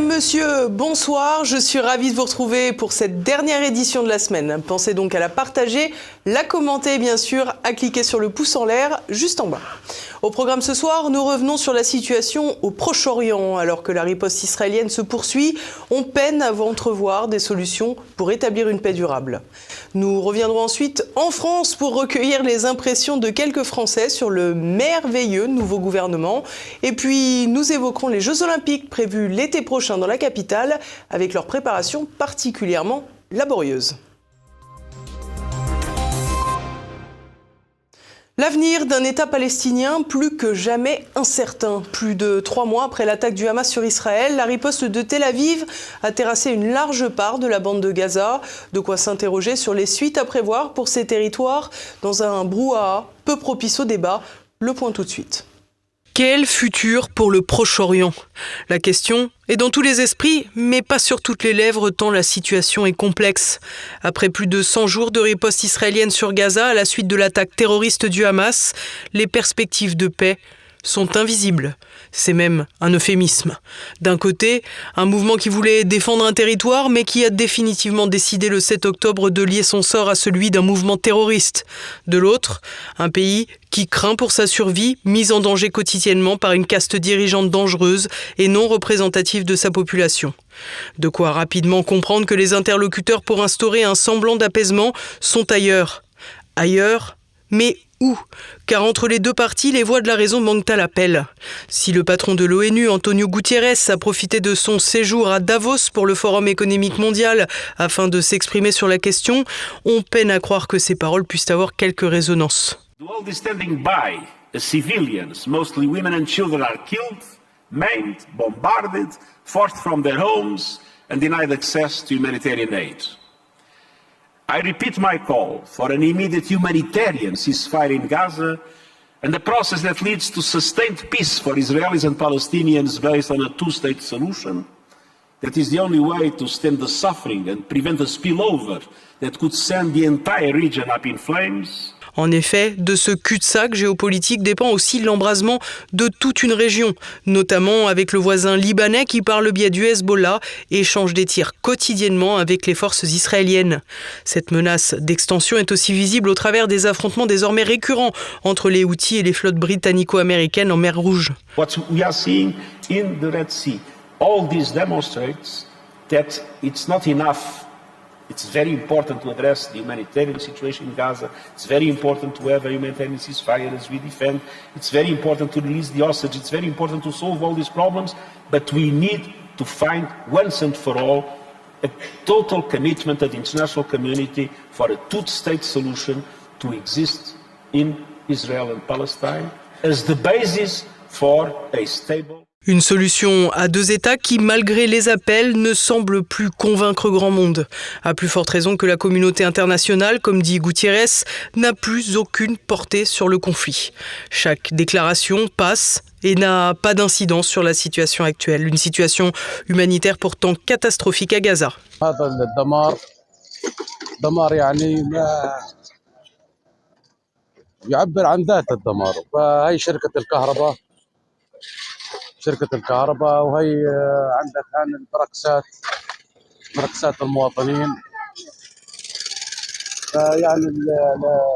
Monsieur, bonsoir. Je suis ravie de vous retrouver pour cette dernière édition de la semaine. Pensez donc à la partager, la commenter bien sûr à cliquer sur le pouce en l'air juste en bas. Au programme ce soir, nous revenons sur la situation au Proche-Orient. Alors que la riposte israélienne se poursuit, on peine à entrevoir des solutions pour établir une paix durable. Nous reviendrons ensuite en France pour recueillir les impressions de quelques Français sur le merveilleux nouveau gouvernement. Et puis, nous évoquerons les Jeux Olympiques prévus l'été prochain dans la capitale avec leur préparation particulièrement laborieuse. L'avenir d'un État palestinien plus que jamais incertain. Plus de trois mois après l'attaque du Hamas sur Israël, la riposte de Tel Aviv a terrassé une large part de la bande de Gaza. De quoi s'interroger sur les suites à prévoir pour ces territoires dans un brouhaha peu propice au débat. Le point tout de suite. Quel futur pour le Proche-Orient? La question est dans tous les esprits, mais pas sur toutes les lèvres tant la situation est complexe. Après plus de 100 jours de riposte israélienne sur Gaza à la suite de l'attaque terroriste du Hamas, les perspectives de paix sont invisibles. C'est même un euphémisme. D'un côté, un mouvement qui voulait défendre un territoire, mais qui a définitivement décidé le 7 octobre de lier son sort à celui d'un mouvement terroriste. De l'autre, un pays qui craint pour sa survie, mise en danger quotidiennement par une caste dirigeante dangereuse et non représentative de sa population. De quoi rapidement comprendre que les interlocuteurs pour instaurer un semblant d'apaisement sont ailleurs. Ailleurs, mais où? Car entre les deux parties, les voix de la raison manquent à l'appel. Si le patron de l'ONU, Antonio Gutiérrez, a profité de son séjour à Davos pour le Forum économique mondial afin de s'exprimer sur la question, on peine à croire que ces paroles puissent avoir quelque résonance. bombarded, forced from their homes, and denied access to humanitarian aid. I repeat my call for an immediate humanitarian ceasefire in Gaza and a process that leads to sustained peace for Israelis and Palestinians based on a two-state solution. That is the only way to stem the suffering and prevent a spillover that could send the entire region up in flames. En effet, de ce cul-de-sac géopolitique dépend aussi l'embrasement de toute une région, notamment avec le voisin libanais qui, par le biais du Hezbollah, échange des tirs quotidiennement avec les forces israéliennes. Cette menace d'extension est aussi visible au travers des affrontements désormais récurrents entre les Houthis et les flottes britannico-américaines en mer Rouge. What we are seeing in the Red Sea, all this demonstrates that it's not enough It's very important to address the humanitarian situation in Gaza. It's very important to have a humanitarian ceasefire as we defend. It's very important to release the hostage. It's very important to solve all these problems. But we need to find once and for all a total commitment of the international community for a two-state solution to exist in Israel and Palestine as the basis for a stable une solution à deux États qui, malgré les appels, ne semble plus convaincre grand monde. À plus forte raison que la communauté internationale, comme dit Gutiérrez, n'a plus aucune portée sur le conflit. Chaque déclaration passe et n'a pas d'incidence sur la situation actuelle, une situation humanitaire pourtant catastrophique à Gaza. شركة الكهرباء وهي عندك هان المركزات مركزات المواطنين. يعني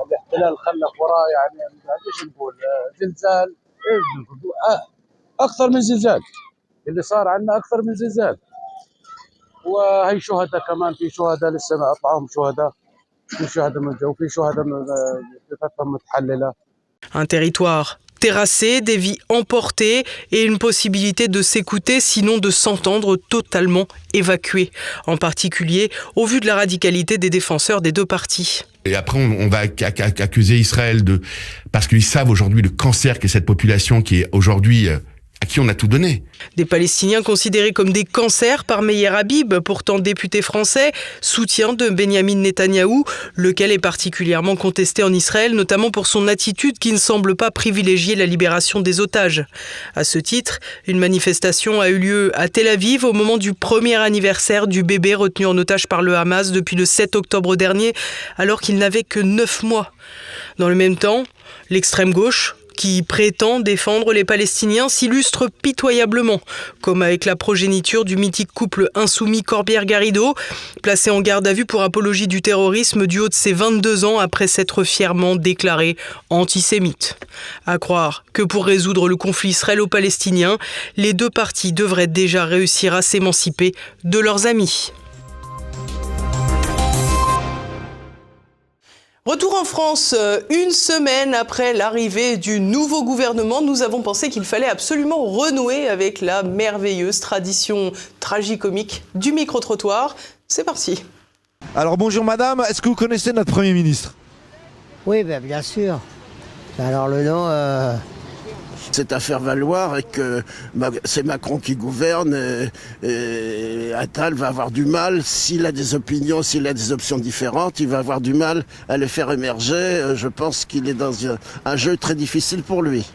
الاحتلال خلف وراه يعني إيش نقول زلزال. أكثر من زلزال. اللي صار عندنا أكثر من زلزال. وهي شهداء كمان في شهداء لسه ما اطلعهم شهداء في شهداء من الجو في شهداء متحللة. Un territoire terrassé, des vies emportées et une possibilité de s'écouter, sinon de s'entendre totalement évacué, en particulier au vu de la radicalité des défenseurs des deux parties. Et après, on, va accuser Israël de parce qu'ils savent aujourd'hui le cancer qu'est cette population qui est aujourd'hui euh, à qui on a tout donné. Des Palestiniens considérés comme des cancers par Meyer Habib, pourtant député français, soutien de Benjamin Netanyahou, lequel est particulièrement contesté en Israël, notamment pour son attitude qui ne semble pas privilégier la libération des otages. À ce titre, une manifestation a eu lieu à Tel Aviv au moment du premier anniversaire du bébé retenu en otage par le Hamas depuis le 7 octobre dernier, alors qu'il n'avait que 9 mois. Dans le même temps, l'extrême gauche, qui prétend défendre les Palestiniens s'illustre pitoyablement, comme avec la progéniture du mythique couple insoumis Corbière-Garrido, placé en garde à vue pour apologie du terrorisme du haut de ses 22 ans après s'être fièrement déclaré antisémite. À croire que pour résoudre le conflit israélo-palestinien, les deux parties devraient déjà réussir à s'émanciper de leurs amis. Retour en France, euh, une semaine après l'arrivée du nouveau gouvernement, nous avons pensé qu'il fallait absolument renouer avec la merveilleuse tradition tragicomique du micro-trottoir. C'est parti. Alors bonjour madame, est-ce que vous connaissez notre Premier ministre? Oui, ben, bien sûr. Alors le nom, euh, C'est à faire valoir et que c'est Macron qui gouverne Attal va avoir du mal, s'il a des opinions, s'il a des options différentes, il va avoir du mal à les faire émerger. Euh, Je pense qu'il est dans un, jeu très difficile pour lui.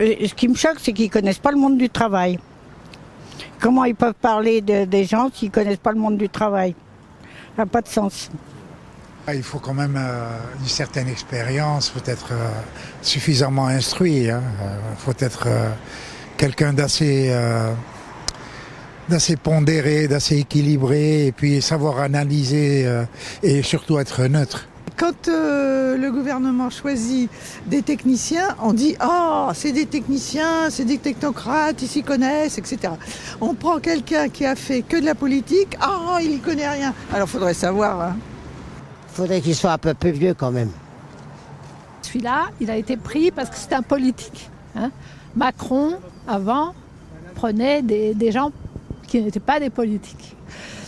Ce qui me choque, c'est qu'ils connaissent pas le monde du travail. Comment ils peuvent parler de- des gens s'ils connaissent pas le monde du travail? Ça n'a pas de sens. Ah, Il faut quand même euh, une certaine expérience, faut être euh, suffisamment instruit, il faut être euh, quelqu'un d'assez euh, pondéré, d'assez équilibré, et puis savoir analyser euh, et surtout être neutre. Quand euh, le gouvernement choisit des techniciens, on dit Ah, c'est des techniciens, c'est des technocrates, ils s'y connaissent, etc. On prend quelqu'un qui a fait que de la politique, Ah, il y connaît rien. Alors, faudrait savoir. hein. Faudrait qu'il soit un peu plus vieux quand même. Celui-là, il a été pris parce que c'est un politique. hein. Macron, avant, prenait des, des gens qui n'étaient pas des politiques.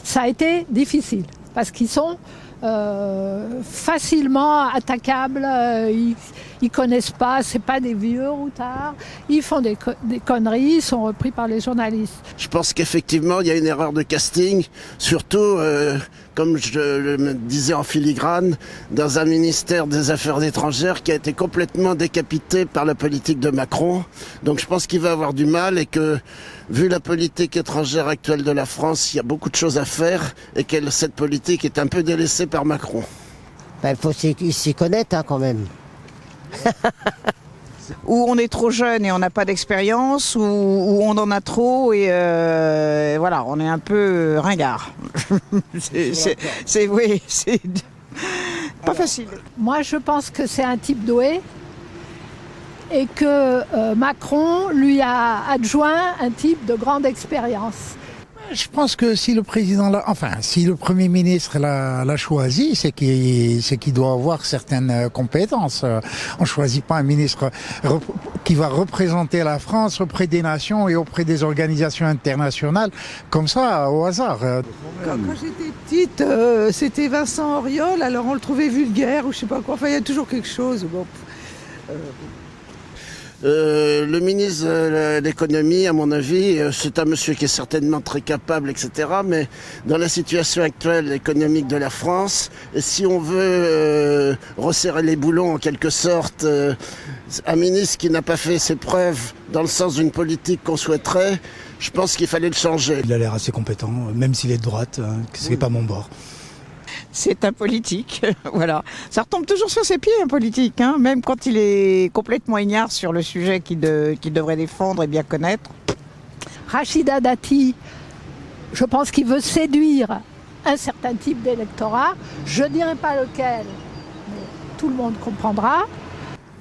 Ça a été difficile parce qu'ils sont euh, facilement attaquables. euh, ils, ils connaissent pas, c'est pas des vieux routards. Ils font des, co- des conneries, ils sont repris par les journalistes. Je pense qu'effectivement, il y a une erreur de casting, surtout, euh, comme je le disais en filigrane, dans un ministère des Affaires étrangères qui a été complètement décapité par la politique de Macron. Donc je pense qu'il va avoir du mal et que, vu la politique étrangère actuelle de la France, il y a beaucoup de choses à faire et que cette politique est un peu délaissée par Macron. Ben, il faut s'y connaître hein, quand même. Ou on est trop jeune et on n'a pas d'expérience, ou, on en a trop et euh, voilà, on est un peu ringard. c'est- oui, c'est pas facile. Moi, je pense que c'est un type doué et que euh, Macron lui a adjoint un type de grande expérience. Je pense que si le président, l'a- enfin, si le premier ministre l'a l'a choisi, c'est qu'il c'est qu'il doit avoir certaines euh, compétences. Euh, On choisit pas un ministre qui va représenter la France auprès des nations et auprès des organisations internationales comme ça au hasard. Euh, Quand, j'étais petite, euh, c'était Vincent Auriol, alors on le trouvait vulgaire ou je sais pas quoi. Enfin, il y a toujours quelque chose. Le ministre de l'économie, à mon avis, euh, c'est un monsieur qui est certainement très capable, etc. Mais dans la situation actuelle économique de la France, si on veut euh, resserrer les boulons en quelque sorte, euh, un ministre qui n'a pas fait ses preuves dans le sens d'une politique qu'on souhaiterait, je pense qu'il fallait le changer. Il a l'air assez compétent, même s'il est de droite, hein, que c'est pas mon bord. C'est un politique, voilà. Ça retombe toujours sur ses pieds, un politique, hein, même quand il est complètement ignare sur le sujet qu'il de- qu'il devrait défendre et bien connaître. Rachida Dati, je pense qu'il veut séduire un certain type d'électorat. Je ne dirai pas lequel, mais tout le monde comprendra.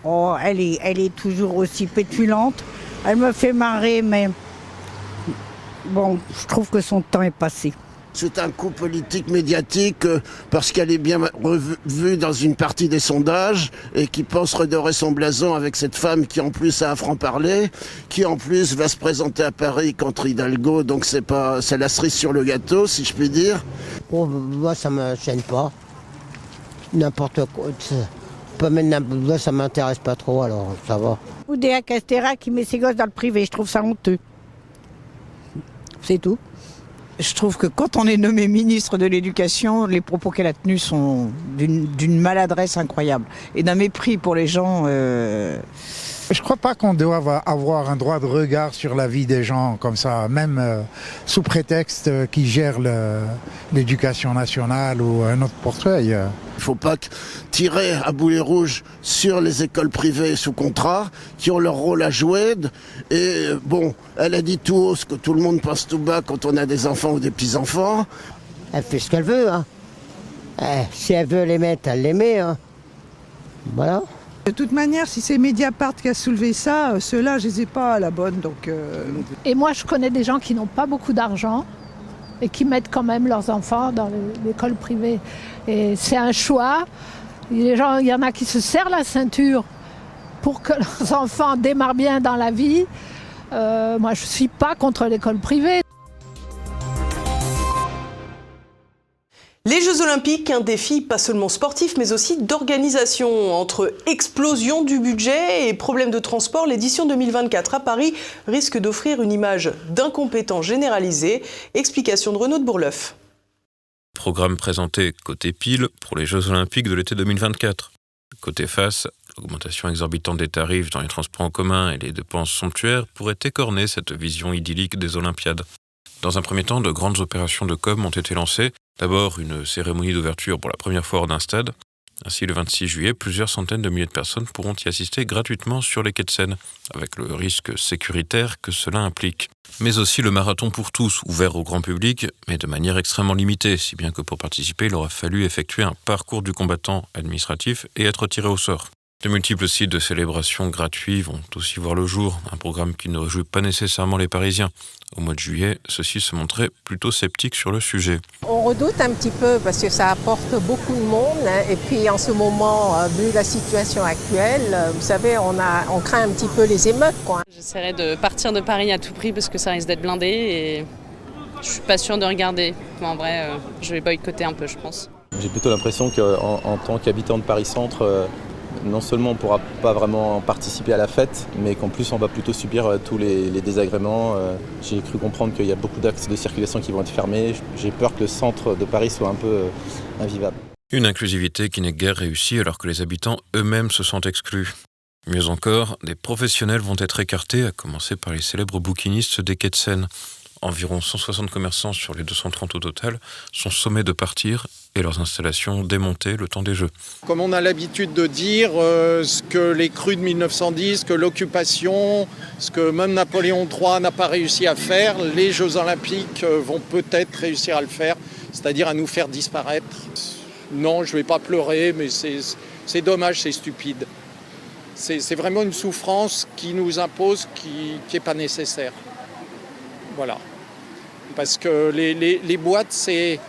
Oh, elle est, elle est toujours aussi pétulante. Elle me fait marrer, mais bon, je trouve que son temps est passé. C'est un coup politique médiatique euh, parce qu'elle est bien revue dans une partie des sondages et qui pense redorer son blason avec cette femme qui en plus a un franc-parler, qui en plus va se présenter à Paris contre Hidalgo, donc c'est pas c'est la cerise sur le gâteau si je puis dire. Bon, moi, ça me gêne pas. N'importe quoi. Pas même ça m'intéresse pas trop, alors ça va. Ou Déa Castera qui met ses gosses dans le privé, je trouve ça honteux. C'est tout. Je trouve que quand on est nommé ministre de l'Éducation, les propos qu'elle a tenus sont d'une maladresse incroyable et d'un mépris pour les gens. euh, Je crois pas qu'on doive avoir un droit de regard sur la vie des gens comme ça, même euh, sous prétexte euh, qu'ils gèrent le- l'éducation nationale ou un autre portefeuille. Il ne faut pas que- tirer à boulet rouge sur les écoles privées sous contrat qui ont leur rôle à jouer. Et bon, elle a dit tout haut ce que tout le monde pense tout bas quand on a des enfants ou des petits-enfants. Elle fait ce qu'elle veut. Hein. Eh, si elle veut les mettre, elle les met. Hein. Voilà. De toute manière, si c'est Mediapart qui a soulevé ça, euh, ceux-là, je les ai pas à la bonne. Donc, euh, Et moi, je connais des gens qui n'ont pas beaucoup d'argent et qui mettent quand même leurs enfants dans le- l'école privée. Et c'est un choix. Il y en a qui se serrent la ceinture pour que leurs enfants démarrent bien dans la vie. Euh, moi, je ne suis pas contre l'école privée. Les Jeux Olympiques, un défi pas seulement sportif, mais aussi d'organisation. Entre explosion du budget et problèmes de transport, l'édition 2024 à Paris risque d'offrir une image d'incompétent généralisé. Explication de Renaud de Bourleuf. Programme présenté côté pile pour les Jeux Olympiques de l'été 2024. Côté face, l'augmentation exorbitante des tarifs dans les transports en commun et les dépenses somptuaires pourraient écorner cette vision idyllique des Olympiades. Dans un premier temps, de grandes opérations de com ont été lancées. D'abord, une cérémonie d'ouverture pour la première fois hors d'un stade. Ainsi, le 26 juillet, plusieurs centaines de milliers de personnes pourront y assister gratuitement sur les quais de Seine, avec le risque sécuritaire que cela implique. Mais aussi le marathon pour tous, ouvert au grand public, mais de manière extrêmement limitée, si bien que pour participer, il aura fallu effectuer un parcours du combattant administratif et être tiré au sort. De multiples sites de célébration gratuits vont aussi voir le jour, un programme qui ne réjouit pas nécessairement les Parisiens. Au mois de juillet, ceux-ci se montraient plutôt sceptiques sur le sujet. On redoute un petit peu parce que ça apporte beaucoup de monde. hein. Et puis en ce moment, euh, vu la situation actuelle, euh, vous savez, on, a, on craint un petit peu les émeutes. Quoi. J'essaierai de partir de Paris à tout prix parce que ça risque d'être blindé et je suis pas sûre de regarder. Mais en vrai, euh, je vais boycotter un peu, je pense. J'ai plutôt l'impression qu'en en tant qu'habitant de Paris-Centre, euh, non seulement on ne pourra pas vraiment participer à la fête, mais qu'en plus on va plutôt subir euh, tous les, désagréments. Euh, J'ai cru comprendre qu'il y a beaucoup d'axes de circulation qui vont être fermés. J'ai peur que le centre de Paris soit un peu euh, invivable. Une inclusivité qui n'est guère réussie alors que les habitants eux-mêmes se sentent exclus. Mieux encore, des professionnels vont être écartés, à commencer par les célèbres bouquinistes des quais de Seine. Environ 160 commerçants sur les 230 au total sont sommés de partir et leurs installations démontées le temps des Jeux. Comme on a l'habitude de dire, euh, ce que les crues de 1910, que l'occupation, ce que même Napoléon III n'a pas réussi à faire, les Jeux olympiques euh, vont peut-être réussir à le faire, c'est-à-dire à nous faire disparaître. Non, je ne vais pas pleurer, mais c'est dommage, c'est stupide. C'est vraiment une souffrance qui nous impose, qui n'est pas nécessaire. Voilà. Parce que les, boîtes, c'est...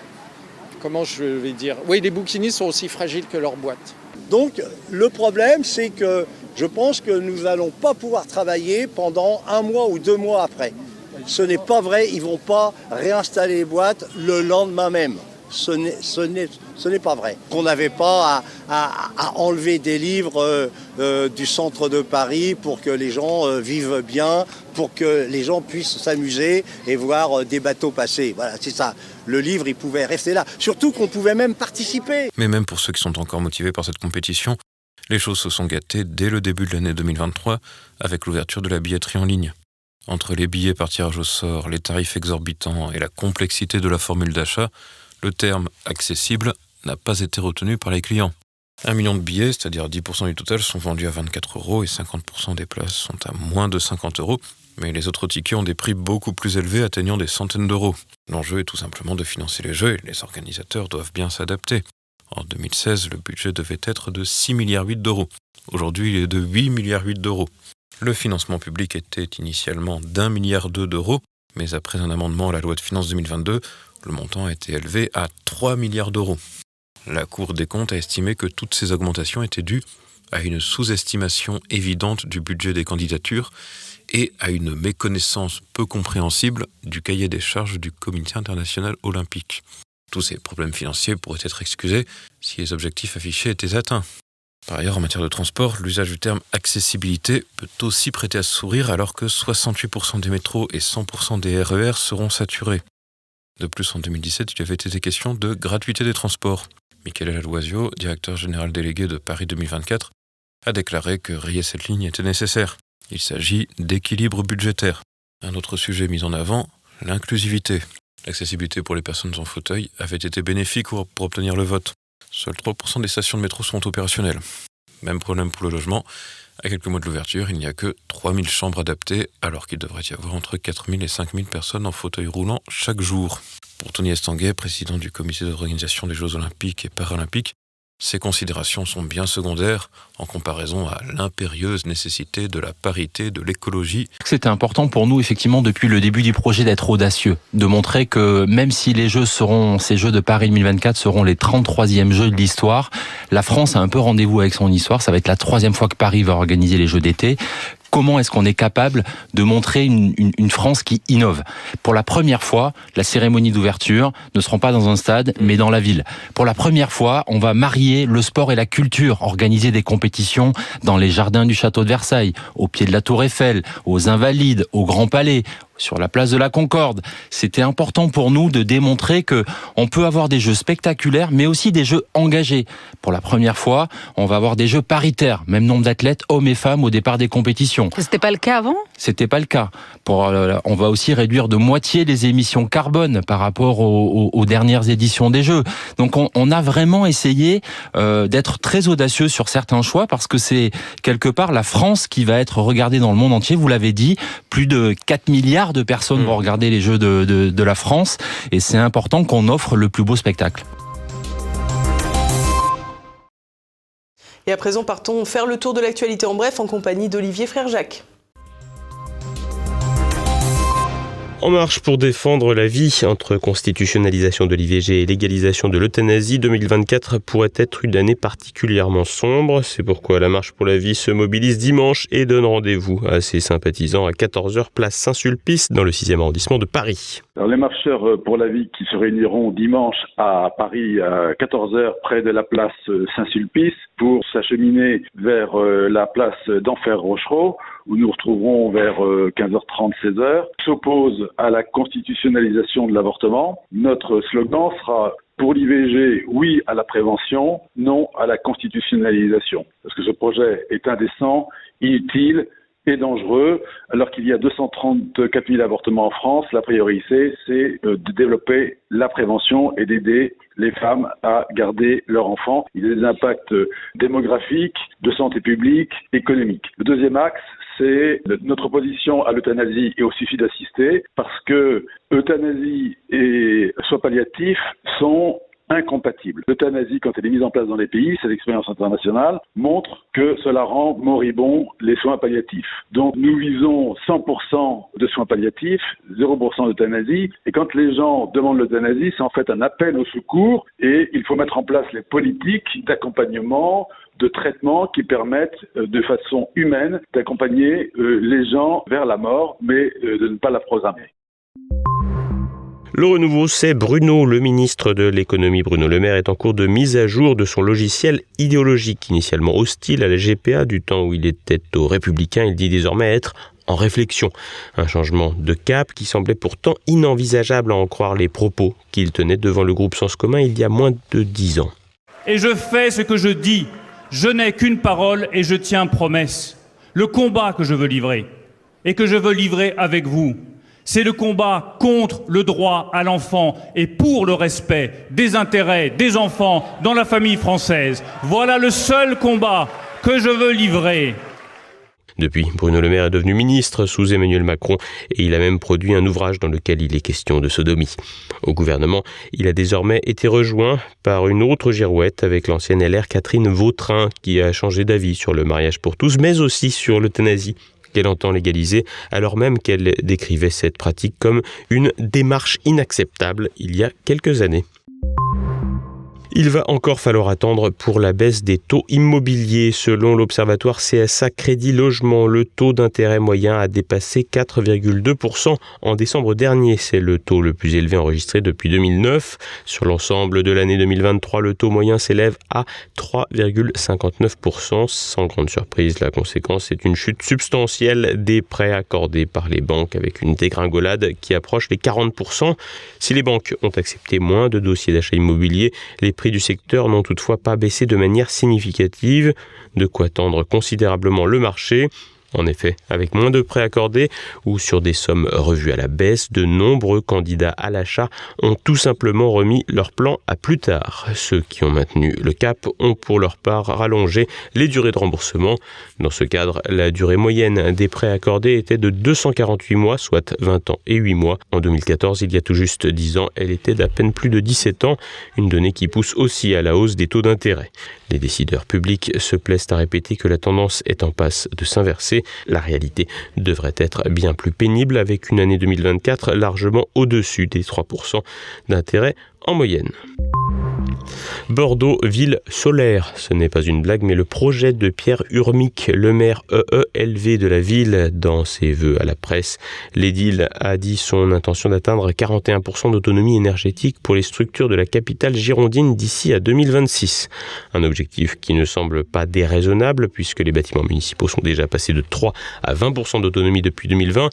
Comment je vais dire Oui, les bouquinistes sont aussi fragiles que leurs boîtes. Donc le problème, c'est que je pense que nous n'allons pas pouvoir travailler pendant un mois ou deux mois après. Ce n'est pas vrai, ils ne vont pas réinstaller les boîtes le lendemain même. Ce n'est- pas vrai. Qu'on n'avait pas à, enlever des livres euh, euh, du centre de Paris pour que les gens euh, vivent bien, pour que les gens puissent s'amuser et voir des bateaux passer. Voilà, c'est ça. Le livre, il pouvait rester là. Surtout qu'on pouvait même participer. Mais même pour ceux qui sont encore motivés par cette compétition, les choses se sont gâtées dès le début de l'année 2023 avec l'ouverture de la billetterie en ligne. Entre les billets par tirage au sort, les tarifs exorbitants et la complexité de la formule d'achat, le terme accessible n'a pas été retenu par les clients. Un million de billets, c'est-à-dire 10% du total, sont vendus à 24 euros et 50% des places sont à moins de 50 euros, mais les autres tickets ont des prix beaucoup plus élevés atteignant des centaines d'euros. L'enjeu est tout simplement de financer les jeux et les organisateurs doivent bien s'adapter. En 2016, le budget devait être de 6 milliards 8 d'euros. Aujourd'hui, il est de 8 milliards 8 d'euros. Le financement public était initialement d'un milliard deux d'euros, mais après un amendement à la loi de finances 2022, le montant a été élevé à 3 milliards d'euros. La Cour des comptes a estimé que toutes ces augmentations étaient dues à une sous-estimation évidente du budget des candidatures et à une méconnaissance peu compréhensible du cahier des charges du Comité international olympique. Tous ces problèmes financiers pourraient être excusés si les objectifs affichés étaient atteints. Par ailleurs, en matière de transport, l'usage du terme accessibilité peut aussi prêter à sourire alors que 68% des métros et 100% des RER seront saturés. De plus, en 2017, il avait été question de gratuité des transports. Michael Aloisio, directeur général délégué de Paris 2024, a déclaré que rayer cette ligne était nécessaire. Il s'agit d'équilibre budgétaire. Un autre sujet mis en avant, l'inclusivité. L'accessibilité pour les personnes en fauteuil avait été bénéfique pour obtenir le vote. Seuls 3% des stations de métro sont opérationnelles. Même problème pour le logement. À quelques mois de l'ouverture, il n'y a que 3000 chambres adaptées, alors qu'il devrait y avoir entre 4000 et 5000 personnes en fauteuil roulant chaque jour. Pour Tony Estanguet, président du comité d'organisation des Jeux Olympiques et Paralympiques, ces considérations sont bien secondaires en comparaison à l'impérieuse nécessité de la parité, de l'écologie. C'était important pour nous, effectivement, depuis le début du projet d'être audacieux, de montrer que même si les Jeux seront, ces Jeux de Paris 2024 seront les 33e Jeux de l'histoire, la France a un peu rendez-vous avec son histoire. Ça va être la troisième fois que Paris va organiser les Jeux d'été comment est-ce qu'on est capable de montrer une, une, une, France qui innove? Pour la première fois, la cérémonie d'ouverture ne sera pas dans un stade, mais dans la ville. Pour la première fois, on va marier le sport et la culture, organiser des compétitions dans les jardins du château de Versailles, au pied de la tour Eiffel, aux Invalides, au Grand Palais, sur la place de la Concorde. C'était important pour nous de démontrer que on peut avoir des jeux spectaculaires, mais aussi des jeux engagés. Pour la première fois, on va avoir des jeux paritaires, même nombre d'athlètes, hommes et femmes, au départ des compétitions. C'était pas le cas avant? C'était pas le cas. Pour, euh, on va aussi réduire de moitié les émissions carbone par rapport aux, aux, aux dernières éditions des Jeux. Donc on, on a vraiment essayé euh, d'être très audacieux sur certains choix parce que c'est quelque part la France qui va être regardée dans le monde entier. Vous l'avez dit, plus de 4 milliards de personnes vont regarder les Jeux de, de, de la France et c'est important qu'on offre le plus beau spectacle. Et à présent, partons faire le tour de l'actualité en bref en compagnie d'Olivier Frère En marche pour défendre la vie entre constitutionnalisation de l'IVG et légalisation de l'euthanasie, 2024 pourrait être une année particulièrement sombre. C'est pourquoi la marche pour la vie se mobilise dimanche et donne rendez-vous à ses sympathisants à 14h place Saint-Sulpice dans le 6e arrondissement de Paris. Les marcheurs pour la vie qui se réuniront dimanche à Paris à 14h près de la place Saint-Sulpice pour s'acheminer vers la place d'Enfer Rochereau où nous retrouverons vers 15h30, 16h, s'oppose à la constitutionnalisation de l'avortement. Notre slogan sera pour l'IVG, oui à la prévention, non à la constitutionnalisation. Parce que ce projet est indécent, inutile et dangereux. Alors qu'il y a 234 000 avortements en France, la priorité, c'est de développer la prévention et d'aider les femmes à garder leur enfant. Il y a des impacts démographiques, de santé publique, économiques. Le deuxième axe, c'est notre position à l'euthanasie et au suicide assisté, parce que euthanasie et soins palliatifs sont incompatibles. L'euthanasie, quand elle est mise en place dans les pays, c'est l'expérience internationale, montre que cela rend moribond les soins palliatifs. Donc nous visons 100% de soins palliatifs, 0% d'euthanasie, et quand les gens demandent l'euthanasie, c'est en fait un appel au secours, et il faut mettre en place les politiques d'accompagnement, de traitement qui permettent de façon humaine d'accompagner les gens vers la mort, mais de ne pas la programmer. Le renouveau, c'est Bruno, le ministre de l'économie. Bruno Le Maire est en cours de mise à jour de son logiciel idéologique, initialement hostile à la GPA du temps où il était aux Républicains. Il dit désormais être en réflexion. Un changement de cap qui semblait pourtant inenvisageable à en croire les propos qu'il tenait devant le groupe Sens commun il y a moins de dix ans. Et je fais ce que je dis. Je n'ai qu'une parole et je tiens promesse. Le combat que je veux livrer et que je veux livrer avec vous, c'est le combat contre le droit à l'enfant et pour le respect des intérêts des enfants dans la famille française. Voilà le seul combat que je veux livrer. Depuis, Bruno Le Maire est devenu ministre sous Emmanuel Macron et il a même produit un ouvrage dans lequel il est question de sodomie. Au gouvernement, il a désormais été rejoint par une autre girouette avec l'ancienne LR Catherine Vautrin qui a changé d'avis sur le mariage pour tous mais aussi sur l'euthanasie qu'elle entend légaliser, alors même qu'elle décrivait cette pratique comme une démarche inacceptable il y a quelques années. Il va encore falloir attendre pour la baisse des taux immobiliers. Selon l'observatoire CSA Crédit Logement, le taux d'intérêt moyen a dépassé 4,2% en décembre dernier. C'est le taux le plus élevé enregistré depuis 2009. Sur l'ensemble de l'année 2023, le taux moyen s'élève à 3,59%. Sans grande surprise, la conséquence est une chute substantielle des prêts accordés par les banques avec une dégringolade qui approche les 40%. Si les banques ont accepté moins de dossiers d'achat immobilier, les prix du secteur n'ont toutefois pas baissé de manière significative, de quoi tendre considérablement le marché. En effet, avec moins de prêts accordés ou sur des sommes revues à la baisse, de nombreux candidats à l'achat ont tout simplement remis leur plan à plus tard. Ceux qui ont maintenu le cap ont pour leur part rallongé les durées de remboursement. Dans ce cadre, la durée moyenne des prêts accordés était de 248 mois, soit 20 ans et 8 mois. En 2014, il y a tout juste 10 ans, elle était d'à peine plus de 17 ans, une donnée qui pousse aussi à la hausse des taux d'intérêt. Les décideurs publics se plaisent à répéter que la tendance est en passe de s'inverser. La réalité devrait être bien plus pénible avec une année 2024 largement au-dessus des 3% d'intérêt en moyenne. Bordeaux, ville solaire. Ce n'est pas une blague, mais le projet de Pierre Urmic, le maire EELV de la ville, dans ses vœux à la presse. L'édile a dit son intention d'atteindre 41% d'autonomie énergétique pour les structures de la capitale girondine d'ici à 2026. Un objectif qui ne semble pas déraisonnable puisque les bâtiments municipaux sont déjà passés de 3 à 20% d'autonomie depuis 2020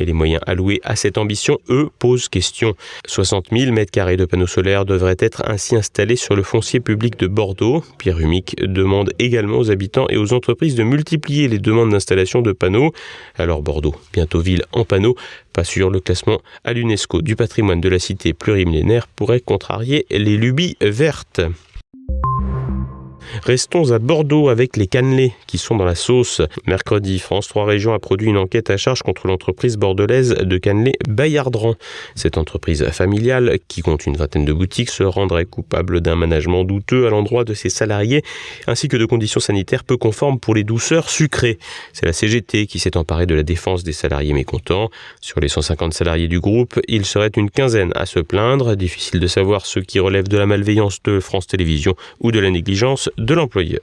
mais les moyens alloués à cette ambition, eux, posent question. 60 000 m2 de panneaux solaires devraient être ainsi installés sur le foncier public de Bordeaux. Pierre Humic demande également aux habitants et aux entreprises de multiplier les demandes d'installation de panneaux. Alors Bordeaux, bientôt ville en panneaux, pas sûr, le classement à l'UNESCO du patrimoine de la cité plurimillénaire pourrait contrarier les lubies vertes. Restons à Bordeaux avec les cannelés qui sont dans la sauce. Mercredi, France 3 Régions a produit une enquête à charge contre l'entreprise bordelaise de cannelés Bayardran. Cette entreprise familiale, qui compte une vingtaine de boutiques, se rendrait coupable d'un management douteux à l'endroit de ses salariés, ainsi que de conditions sanitaires peu conformes pour les douceurs sucrées. C'est la CGT qui s'est emparée de la défense des salariés mécontents. Sur les 150 salariés du groupe, il serait une quinzaine à se plaindre. Difficile de savoir ce qui relève de la malveillance de France Télévisions ou de la négligence de l'employeur.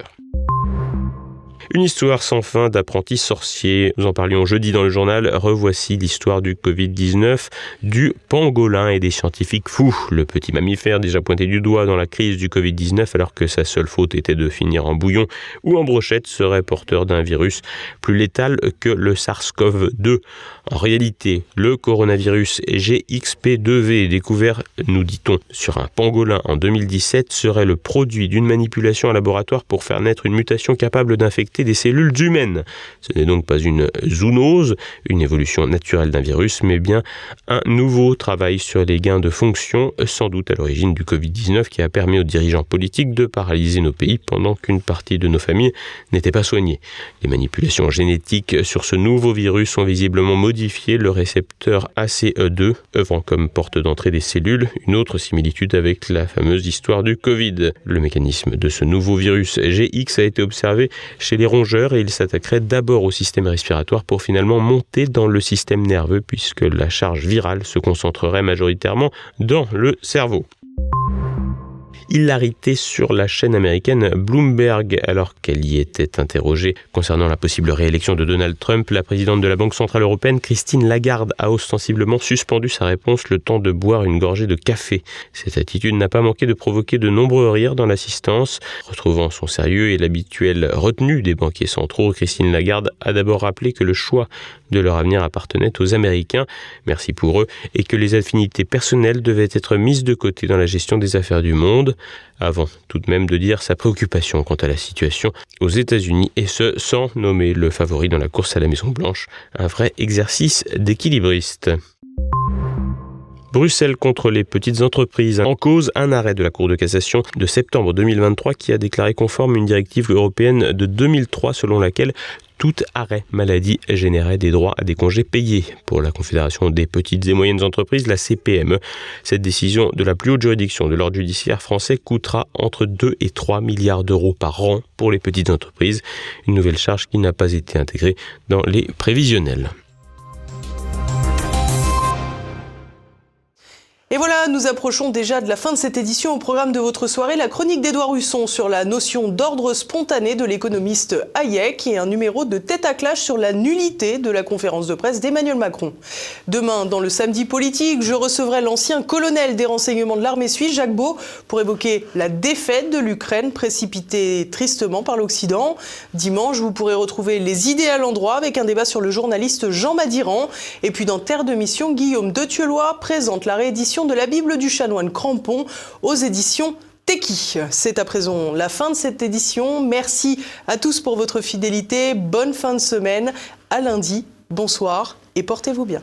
Une histoire sans fin d'apprentis sorciers. Nous en parlions jeudi dans le journal. Revoici l'histoire du Covid-19, du pangolin et des scientifiques fous. Le petit mammifère déjà pointé du doigt dans la crise du Covid-19 alors que sa seule faute était de finir en bouillon ou en brochette serait porteur d'un virus plus létal que le SARS-CoV-2. En réalité, le coronavirus GXP2V découvert, nous dit-on, sur un pangolin en 2017 serait le produit d'une manipulation en laboratoire pour faire naître une mutation capable d'infecter des cellules humaines. Ce n'est donc pas une zoonose, une évolution naturelle d'un virus, mais bien un nouveau travail sur les gains de fonction, sans doute à l'origine du Covid-19 qui a permis aux dirigeants politiques de paralyser nos pays pendant qu'une partie de nos familles n'était pas soignée. Les manipulations génétiques sur ce nouveau virus ont visiblement modifié le récepteur ACE2, œuvrant comme porte d'entrée des cellules, une autre similitude avec la fameuse histoire du Covid. Le mécanisme de ce nouveau virus GX a été observé chez les et il s'attaquerait d'abord au système respiratoire pour finalement monter dans le système nerveux puisque la charge virale se concentrerait majoritairement dans le cerveau hilarité sur la chaîne américaine Bloomberg alors qu'elle y était interrogée concernant la possible réélection de Donald Trump. La présidente de la Banque Centrale Européenne, Christine Lagarde, a ostensiblement suspendu sa réponse le temps de boire une gorgée de café. Cette attitude n'a pas manqué de provoquer de nombreux rires dans l'assistance. Retrouvant son sérieux et l'habituelle retenue des banquiers centraux, Christine Lagarde a d'abord rappelé que le choix de leur avenir appartenait aux Américains, merci pour eux, et que les affinités personnelles devaient être mises de côté dans la gestion des affaires du monde avant tout de même de dire sa préoccupation quant à la situation aux États-Unis, et ce sans nommer le favori dans la course à la Maison-Blanche, un vrai exercice d'équilibriste. Bruxelles contre les petites entreprises. En cause, un arrêt de la Cour de cassation de septembre 2023 qui a déclaré conforme une directive européenne de 2003 selon laquelle tout arrêt maladie générait des droits à des congés payés. Pour la Confédération des petites et moyennes entreprises, la CPME, cette décision de la plus haute juridiction de l'ordre judiciaire français coûtera entre 2 et 3 milliards d'euros par an pour les petites entreprises, une nouvelle charge qui n'a pas été intégrée dans les prévisionnels. Et voilà, nous approchons déjà de la fin de cette édition au programme de votre soirée, la chronique d'Edouard Husson sur la notion d'ordre spontané de l'économiste Hayek et un numéro de tête à clash sur la nullité de la conférence de presse d'Emmanuel Macron. Demain, dans le samedi politique, je recevrai l'ancien colonel des renseignements de l'armée suisse, Jacques Beau, pour évoquer la défaite de l'Ukraine précipitée tristement par l'Occident. Dimanche, vous pourrez retrouver les idées à l'endroit avec un débat sur le journaliste Jean Madiran. Et puis dans Terre de Mission, Guillaume de présente la réédition de la Bible du chanoine Crampon aux éditions Teki. C'est à présent la fin de cette édition. Merci à tous pour votre fidélité. Bonne fin de semaine. À lundi. Bonsoir et portez-vous bien.